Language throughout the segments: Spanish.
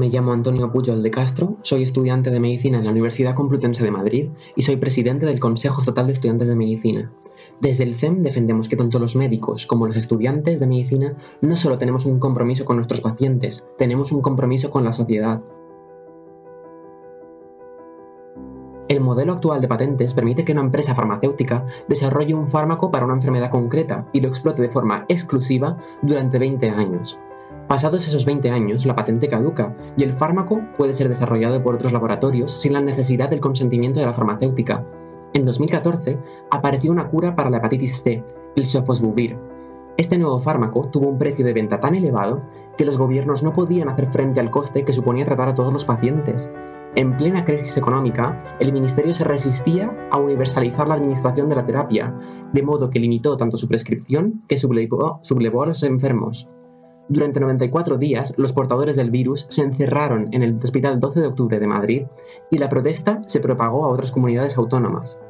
me llamo Antonio Pujol de Castro, soy estudiante de medicina en la Universidad Complutense de Madrid y soy presidente del Consejo Estatal de Estudiantes de Medicina. Desde el CEM defendemos que tanto los médicos como los estudiantes de medicina no solo tenemos un compromiso con nuestros pacientes, tenemos un compromiso con la sociedad. El modelo actual de patentes permite que una empresa farmacéutica desarrolle un fármaco para una enfermedad concreta y lo explote de forma exclusiva durante 20 años. Pasados esos 20 años, la patente caduca y el fármaco puede ser desarrollado por otros laboratorios sin la necesidad del consentimiento de la farmacéutica. En 2014 apareció una cura para la hepatitis C, el sofosbuvir. Este nuevo fármaco tuvo un precio de venta tan elevado que los gobiernos no podían hacer frente al coste que suponía tratar a todos los pacientes. En plena crisis económica, el ministerio se resistía a universalizar la administración de la terapia, de modo que limitó tanto su prescripción que sublevó, sublevó a los enfermos. Durante 94 días, los portadores del virus se encerraron en el Hospital 12 de Octubre de Madrid y la protesta se propagó a otras comunidades autónomas.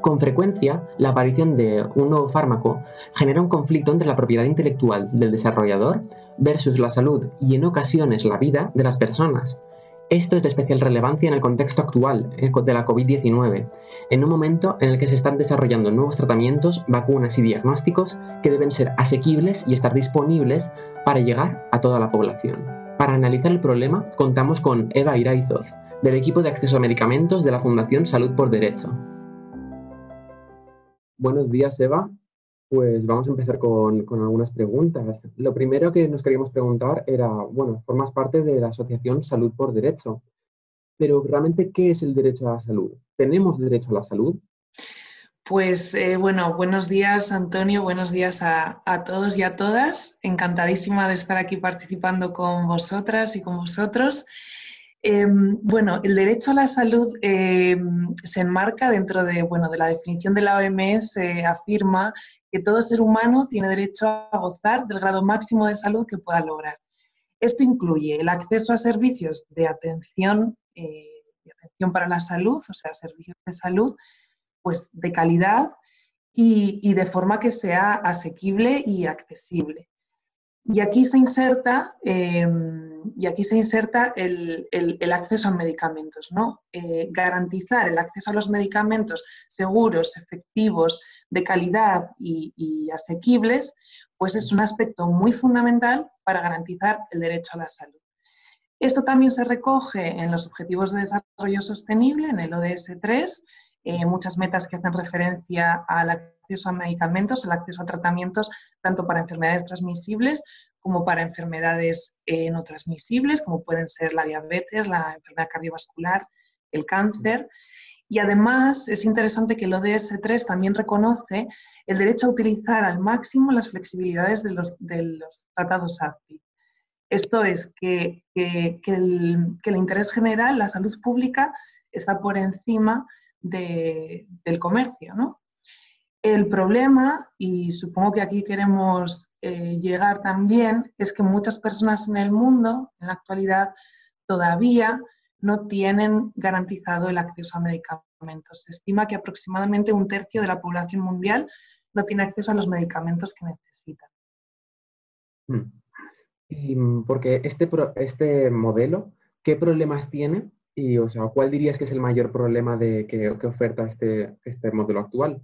Con frecuencia, la aparición de un nuevo fármaco genera un conflicto entre la propiedad intelectual del desarrollador versus la salud y en ocasiones la vida de las personas, esto es de especial relevancia en el contexto actual eh, de la COVID-19, en un momento en el que se están desarrollando nuevos tratamientos, vacunas y diagnósticos que deben ser asequibles y estar disponibles para llegar a toda la población. Para analizar el problema, contamos con Eva Iraizoz, del equipo de acceso a medicamentos de la Fundación Salud por Derecho. Buenos días, Eva. Pues vamos a empezar con, algunas preguntas. Lo primero que nos queríamos preguntar era, bueno, formas parte de la Asociación Salud por Derecho, pero realmente, ¿qué es el derecho a la salud? ¿Tenemos derecho a la salud? Pues eh, bueno, buenos días Antonio, buenos días a, todos y a todas. Encantadísima de estar aquí participando con vosotras y con vosotros. Em, bueno, el derecho a la salud em, se enmarca dentro de, bueno, de la definición de la OMS, afirma que todo ser humano tiene derecho a gozar del grado máximo de salud que pueda lograr. Esto incluye el acceso a servicios de atención, eh, de atención para la salud, o sea, servicios de salud, pues de calidad y, de forma que sea asequible y accesible. Y aquí se inserta, em, y aquí se inserta el, acceso a medicamentos, ¿no? Eh, garantizar el acceso a los medicamentos seguros, efectivos, de calidad y, asequibles, pues es un aspecto muy fundamental para garantizar el derecho a la salud. Esto también se recoge en los Objetivos de Desarrollo Sostenible, en el ODS 3, eh, muchas metas que hacen referencia al acceso a medicamentos, al acceso a tratamientos, tanto para enfermedades transmisibles como para enfermedades eh, no transmisibles, como pueden ser la diabetes, la enfermedad cardiovascular, el cáncer. Y además es interesante que el ODS 3 también reconoce el derecho a utilizar al máximo las flexibilidades de los, tratados ACPI. Esto es que, el, interés general, la salud pública, está por encima del comercio. ¿no? El problema, y supongo que aquí queremos eh, llegar también, es que muchas personas en el mundo, en la actualidad, todavía no tienen garantizado el acceso a medicamentos. Se estima que aproximadamente un tercio de la población mundial no tiene acceso a los medicamentos que necesita. Hmm. Y mm, porque este, este modelo, ¿qué problemas tiene? Y, o sea, ¿cuál dirías que es el mayor problema de, que, oferta este, este modelo actual?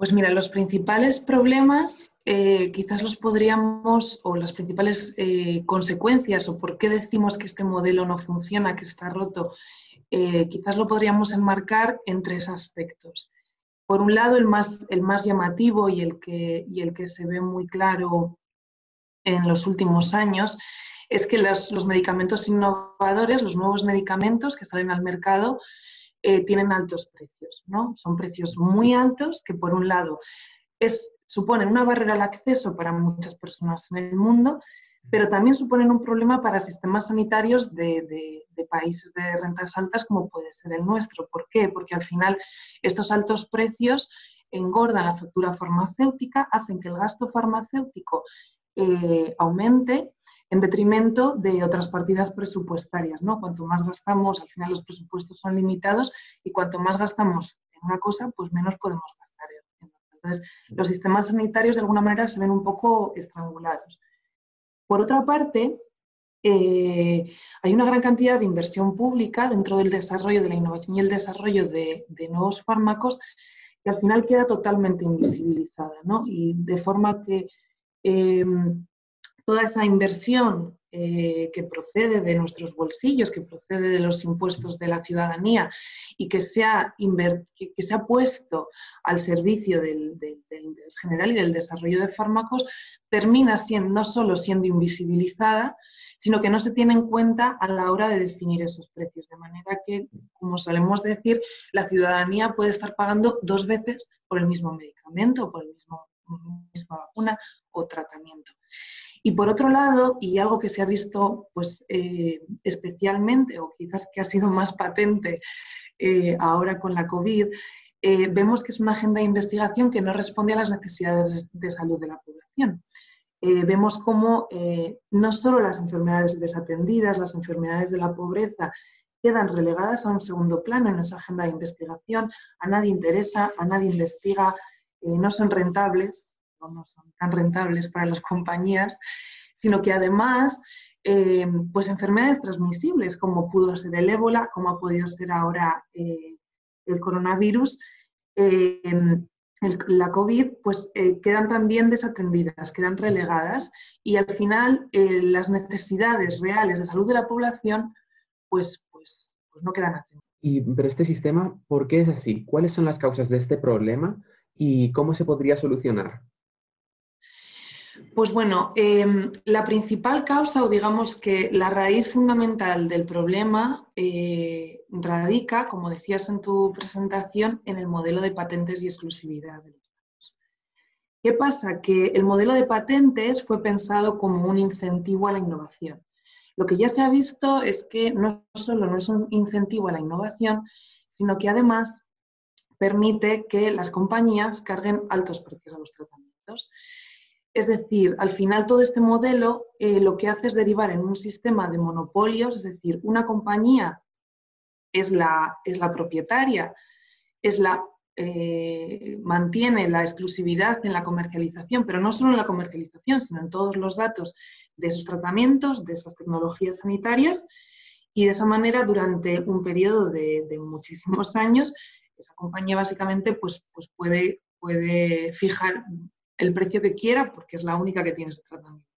Pues mira, los principales problemas eh, quizás los podríamos, o las principales eh, consecuencias, o por qué decimos que este modelo no funciona, que está roto, eh, quizás lo podríamos enmarcar en tres aspectos. Por un lado, el más, el más llamativo y el, que, y el que se ve muy claro en los últimos años es que los medicamentos innovadores, los nuevos medicamentos que salen al mercado, eh, tienen altos precios, ¿no? Son precios muy altos que, por un lado, es, suponen una barrera al acceso para muchas personas en el mundo, pero también suponen un problema para sistemas sanitarios de, países de rentas altas como puede ser el nuestro. ¿Por qué? Porque al final estos altos precios engordan la factura farmacéutica, hacen que el gasto farmacéutico eh, aumente en detrimento de otras partidas presupuestarias. ¿no? Cuanto más gastamos, al final los presupuestos son limitados y cuanto más gastamos en una cosa, pues menos podemos gastar. Entonces, los sistemas sanitarios de alguna manera se ven un poco estrangulados. Por otra parte, eh, hay una gran cantidad de inversión pública dentro del desarrollo de la innovación y el desarrollo de, nuevos fármacos que al final queda totalmente invisibilizada, ¿no? Y de forma que eh, toda esa inversión eh, que procede de nuestros bolsillos, que procede de los impuestos de la ciudadanía y que se ha, puesto al servicio del, interés general y del desarrollo de fármacos, termina siendo, no solo siendo invisibilizada, sino que no se tiene en cuenta a la hora de definir esos precios. De manera que, como solemos decir, la ciudadanía puede estar pagando dos veces por el mismo medicamento, por la misma vacuna o tratamiento. Y por otro lado, y algo que se ha visto pues, eh, especialmente, o quizás que ha sido más patente eh, ahora con la COVID, eh, vemos que es una agenda de investigación que no responde a las necesidades de salud de la población. vemos cómo no solo las enfermedades desatendidas, las enfermedades de la pobreza, quedan relegadas a un segundo plano en esa agenda de investigación, a nadie interesa, a nadie investiga, no son rentables, no son tan rentables para las compañías, sino que además, eh, pues enfermedades transmisibles, como pudo ser el ébola, como ha podido ser ahora eh, el coronavirus, eh, la COVID, pues quedan también desatendidas, quedan relegadas y al final las necesidades reales de salud de la población, pues, pues, pues no quedan atendidas. Y, pero este sistema, ¿por qué es así? ¿Cuáles son las causas de este problema y cómo se podría solucionar? Pues bueno, em, la principal causa o digamos que la raíz fundamental del problema eh, radica, como decías en tu presentación, en el modelo de patentes y exclusividad de los datos. ¿Qué pasa? Que el modelo de patentes fue pensado como un incentivo a la innovación. Lo que ya se ha visto es que no solo no es un incentivo a la innovación, sino que además permite que las compañías carguen altos precios a los tratamientos. Es decir, al final todo este modelo eh, lo que hace es derivar en un sistema de monopolios, es decir, una compañía es la, es la propietaria, es la, eh, mantiene la exclusividad en la comercialización, pero no solo en la comercialización, sino en todos los datos de esos tratamientos, de esas tecnologías sanitarias, y de esa manera durante un periodo de, muchísimos años, esa compañía básicamente pues, pues puede, puede fijar el precio que quiera porque es la única que tiene ese tratamiento.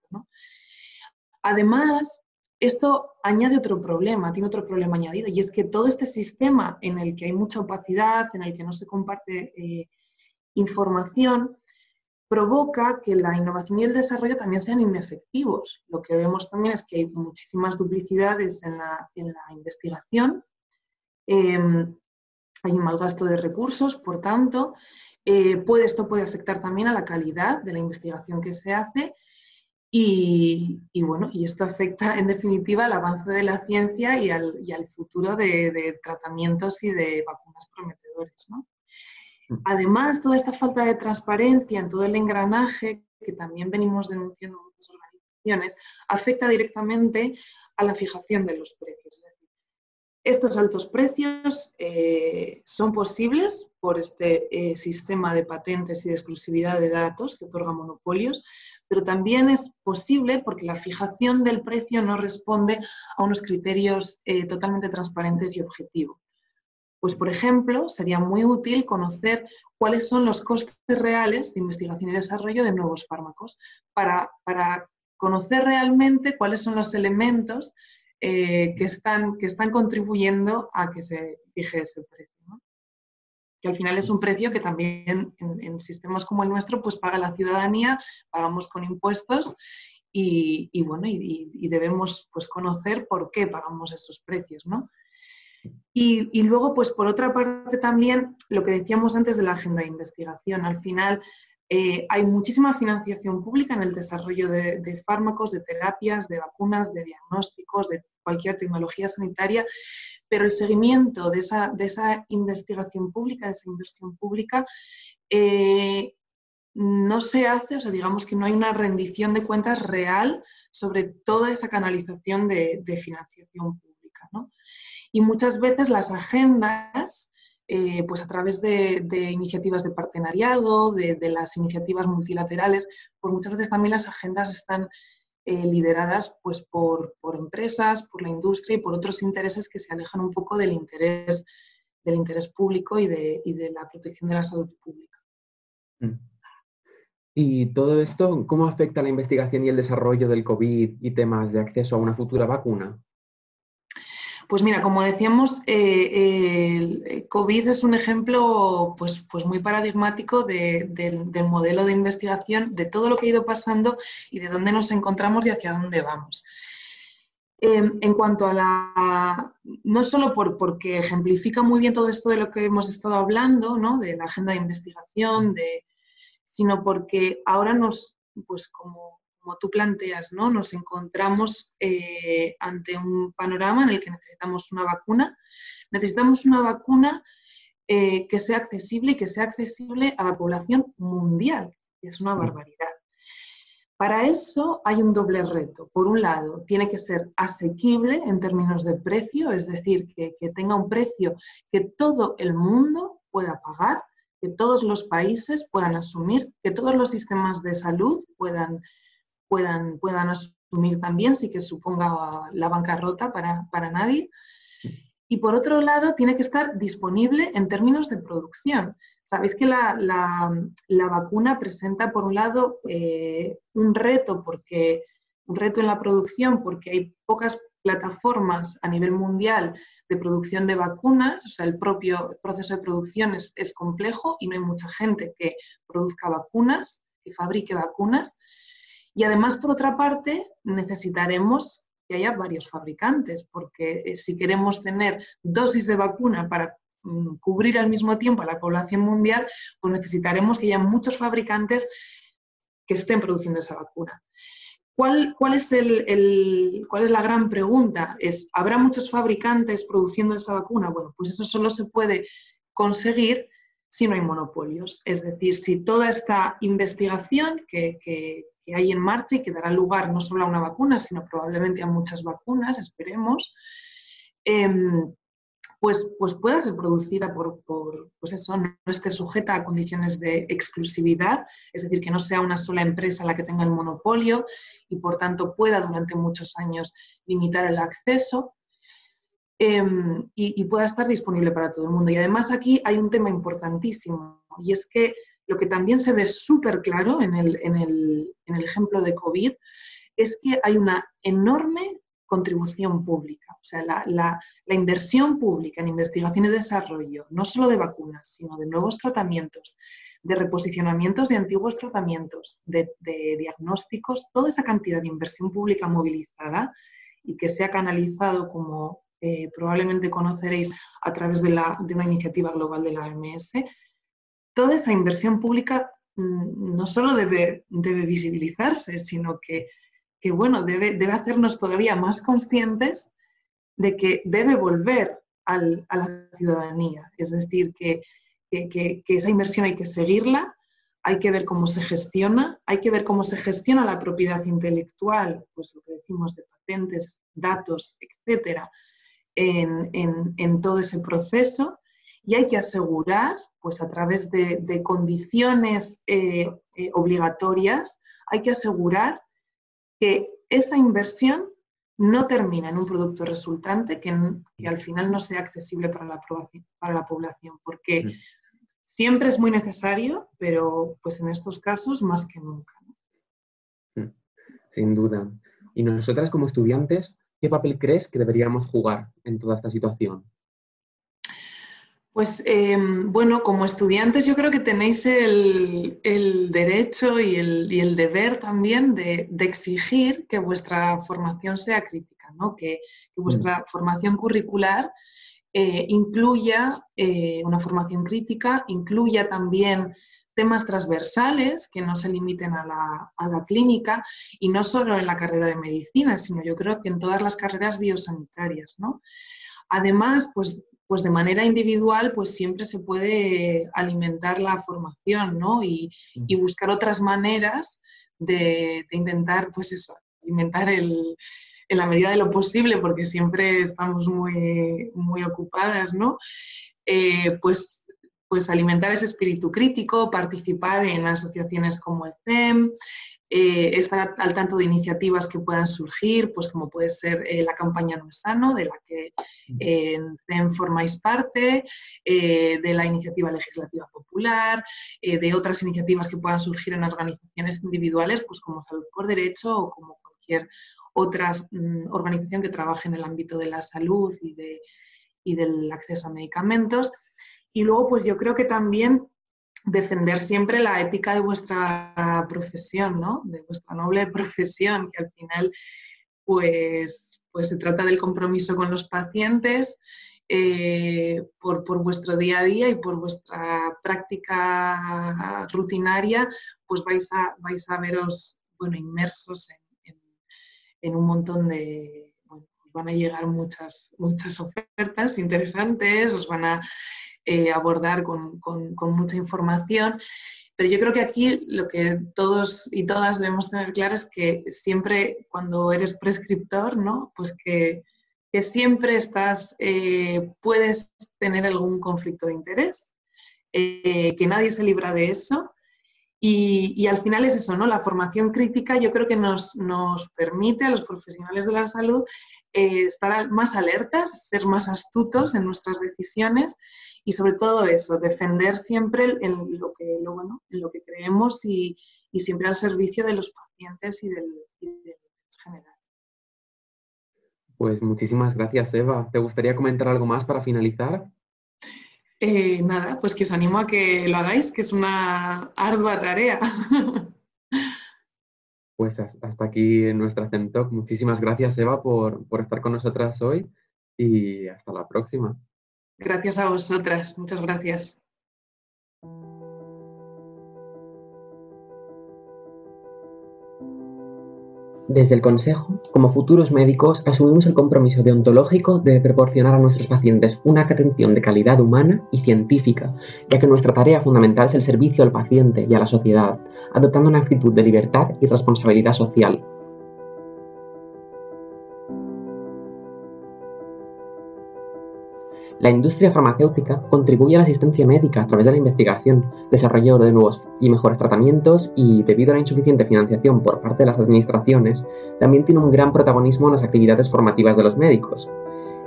Además, esto añade otro problema, tiene otro problema añadido, y es que todo este sistema en el que hay mucha opacidad, en el que no se comparte eh, información, provoca que la innovación y el desarrollo también sean inefectivos. Lo que vemos también es que hay muchísimas duplicidades en la, investigación, em, hay un mal gasto de recursos, por tanto, eh, puede, esto puede afectar también a la calidad de la investigación que se hace y, bueno, y esto afecta en definitiva al avance de la ciencia y al, futuro de, tratamientos y de vacunas prometedores. Mm. Además, toda esta falta de transparencia en todo el engranaje que también venimos denunciando en muchas organizaciones afecta directamente a la fijación de los precios. Estos altos precios eh, son posibles por este eh, sistema de patentes y de exclusividad de datos que otorga monopolios, pero también es posible porque la fijación del precio no responde a unos criterios eh, totalmente transparentes y objetivos. Pues, por ejemplo, sería muy útil conocer cuáles son los costes reales de investigación y desarrollo de nuevos fármacos para, para conocer realmente cuáles son los elementos eh, que, están, que están contribuyendo a que se fije ese precio. Que al final es un precio que también en, sistemas como el nuestro pues paga la ciudadanía, pagamos con impuestos y, bueno, y, debemos pues conocer por qué pagamos esos precios, ¿no? Y, y, luego, pues por otra parte también, lo que decíamos antes de la agenda de investigación, al final eh, hay muchísima financiación pública en el desarrollo de, fármacos, de terapias, de vacunas, de diagnósticos, de cualquier tecnología sanitaria, pero el seguimiento de esa, investigación pública, de esa inversión pública, eh, no se hace, o sea, digamos que no hay una rendición de cuentas real sobre toda esa canalización de, financiación pública. Y muchas veces las agendas eh, pues a través de, iniciativas de partenariado, de, las iniciativas multilaterales, pues muchas veces también las agendas están eh, lideradas pues, por, empresas, por la industria y por otros intereses que se alejan un poco del interés, del interés público y de, y de la protección de la salud pública. Mm. ¿Y todo esto cómo afecta la investigación y el desarrollo del COVID y temas de acceso a una futura vacuna? Pues mira, como decíamos, eh, el COVID es un ejemplo pues, pues muy paradigmático del modelo de investigación, de todo lo que ha ido pasando y de dónde nos encontramos y hacia dónde vamos. Em, en cuanto a la, no solo por, porque ejemplifica muy bien todo esto de lo que hemos estado hablando, ¿no? de la agenda de investigación, de, sino porque ahora nos, pues como como tú planteas, ¿no? Nos encontramos eh, ante un panorama en el que necesitamos una vacuna. Necesitamos una vacuna eh, que sea accesible y que sea accesible a la población mundial, es una barbaridad. Para eso hay un doble reto. Por un lado, tiene que ser asequible en términos de precio, es decir, que, que tenga un precio que todo el mundo pueda pagar, que todos los países puedan asumir, que todos los sistemas de salud puedan puedan, puedan asumir también, sí que suponga la bancarrota para, para nadie. Y por otro lado, tiene que estar disponible en términos de producción. Sabéis que la, la, vacuna presenta, por un lado, eh, un reto, porque, un reto en la producción, porque hay pocas plataformas a nivel mundial de producción de vacunas, o sea, el propio proceso de producción es, es complejo y no hay mucha gente que produzca vacunas, que fabrique vacunas. Y además, por otra parte, necesitaremos que haya varios fabricantes, porque eh, si queremos tener dosis de vacuna para mm, cubrir al mismo tiempo a la población mundial, pues necesitaremos que haya muchos fabricantes que estén produciendo esa vacuna. ¿Cuál, cuál, es el, ¿Cuál es la gran pregunta? Es, ¿Habrá muchos fabricantes produciendo esa vacuna? Bueno, pues eso solo se puede conseguir si no hay monopolios. Es decir, si toda esta investigación que, que hay en marcha y que dará lugar no solo a una vacuna, sino probablemente a muchas vacunas, esperemos, em, pues, pues pueda ser producida por, pues eso, no esté sujeta a condiciones de exclusividad, es decir, que no sea una sola empresa la que tenga el monopolio y por tanto pueda durante muchos años limitar el acceso. Y, y pueda estar disponible para todo el mundo. Y además aquí hay un tema importantísimo, y es que lo que también se ve súper claro en el, en, el, en el ejemplo de COVID es que hay una enorme contribución pública. O sea, la, la, la, inversión pública en investigación y desarrollo, no solo de vacunas, sino de nuevos tratamientos, de reposicionamientos de antiguos tratamientos, de, diagnósticos, toda esa cantidad de inversión pública movilizada y que se ha canalizado, como eh, probablemente conoceréis, a través de, la, de una iniciativa global de la OMS, toda esa inversión pública mm, no solo debe, visibilizarse, sino que, bueno, debe, hacernos todavía más conscientes de que debe volver a la ciudadanía. Es decir, que, esa inversión hay que seguirla, hay que ver cómo se gestiona, hay que ver cómo se gestiona la propiedad intelectual, pues lo que decimos de patentes, datos, etcétera, en todo ese proceso y hay que asegurar, pues a través de, condiciones eh, eh, obligatorias, hay que asegurar que esa inversión no termina en un producto resultante que, al final no sea accesible para la, para la población, porque mm. siempre es muy necesario, pero pues en estos casos más que nunca. Mm. Sin duda. Y nosotras como estudiantes, ¿qué papel crees que deberíamos jugar en toda esta situación? Pues em, bueno, como estudiantes yo creo que tenéis el, derecho y el, deber también de, exigir que vuestra formación sea crítica, ¿no? que, vuestra mm. formación curricular eh, incluya eh, una formación crítica, incluya también temas transversales que no se limiten a la, a la, clínica y no solo en la carrera de medicina, sino yo creo que en todas las carreras biosanitarias. ¿no? Además, pues pues de manera individual, pues siempre se puede alimentar la formación, ¿no? Y, buscar otras maneras de, intentar, pues eso, alimentar el, en la medida de lo posible, porque siempre estamos muy, muy ocupadas, ¿no? Eh, pues, pues alimentar ese espíritu crítico, participar en asociaciones como el CEM, eh, estar al tanto de iniciativas que puedan surgir, pues como puede ser eh, la campaña No es Sano, de la que eh, en formáis parte, de la iniciativa legislativa popular, de otras iniciativas que puedan surgir en organizaciones individuales, pues como Salud por Derecho o como cualquier otra mm, organización que trabaje en el ámbito de la salud y, de, y del acceso a medicamentos. Y luego, pues yo creo que también defender siempre la ética de vuestra profesión, ¿no? De vuestra noble profesión, que al final, pues, pues se trata del compromiso con los pacientes eh, por, vuestro día a día y por vuestra práctica rutinaria, pues vais a, vais a veros, bueno, inmersos en, un montón de, van a llegar muchas, muchas ofertas interesantes, os van a eh, abordar con, mucha información. Pero yo creo que aquí lo que todos y todas debemos tener claro es que siempre cuando eres prescriptor, ¿no? Pues que, siempre estás, eh, puedes tener algún conflicto de interés, eh, que nadie se libra de eso. Y, al final es eso, ¿no? La formación crítica yo creo que nos, nos permite a los profesionales de la salud estar más alertas, ser más astutos en nuestras decisiones y sobre todo eso, defender siempre en lo que, lo, bueno, en lo que creemos y, y, siempre al servicio de los pacientes y del, general. Pues muchísimas gracias, Eva. ¿Te gustaría comentar algo más para finalizar? Eh, nada, pues que os animo a que lo hagáis, que es una ardua tarea. Pues hasta aquí nuestra CEMTOC. Muchísimas gracias, Eva, por, por estar con nosotras hoy y hasta la próxima. Gracias a vosotras, muchas gracias. Desde el Consejo, como futuros médicos, asumimos el compromiso deontológico de proporcionar a nuestros pacientes una atención de calidad humana y científica, ya que nuestra tarea fundamental es el servicio al paciente y a la sociedad, adoptando una actitud de libertad y responsabilidad social, La industria farmacéutica contribuye a la asistencia médica a través de la investigación, desarrollo de nuevos y mejores tratamientos y, debido a la insuficiente financiación por parte de las administraciones, también tiene un gran protagonismo en las actividades formativas de los médicos.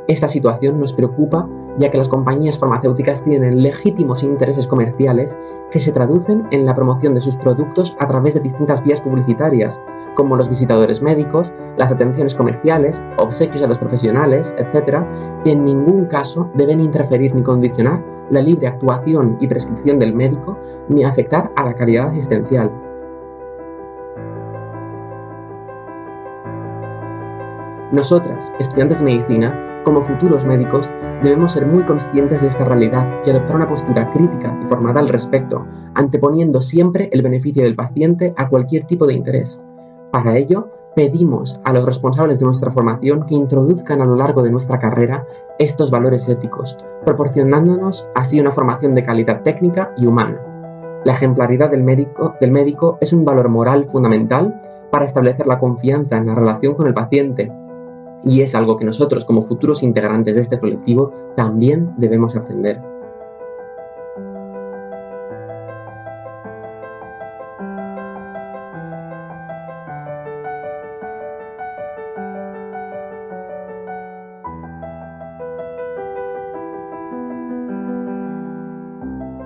Esta situación nos preocupa ya que las compañías farmacéuticas tienen legítimos intereses comerciales que se traducen en la promoción de sus productos a través de distintas vías publicitarias, como los visitadores médicos, las atenciones comerciales, obsequios a los profesionales, etc., que en ningún caso deben interferir ni condicionar la libre actuación y prescripción del médico ni afectar a la calidad asistencial. Nosotras, estudiantes de medicina, como futuros médicos, debemos ser muy conscientes de esta realidad y adoptar una postura crítica y formada al respecto, anteponiendo siempre el beneficio del paciente a cualquier tipo de interés. Para ello, pedimos a los responsables de nuestra formación que introduzcan a lo largo de nuestra carrera estos valores éticos, proporcionándonos así una formación de calidad técnica y humana. La ejemplaridad del médico, es un valor moral fundamental para establecer la confianza en la relación con el paciente y es algo que nosotros como futuros integrantes de este colectivo también debemos aprender.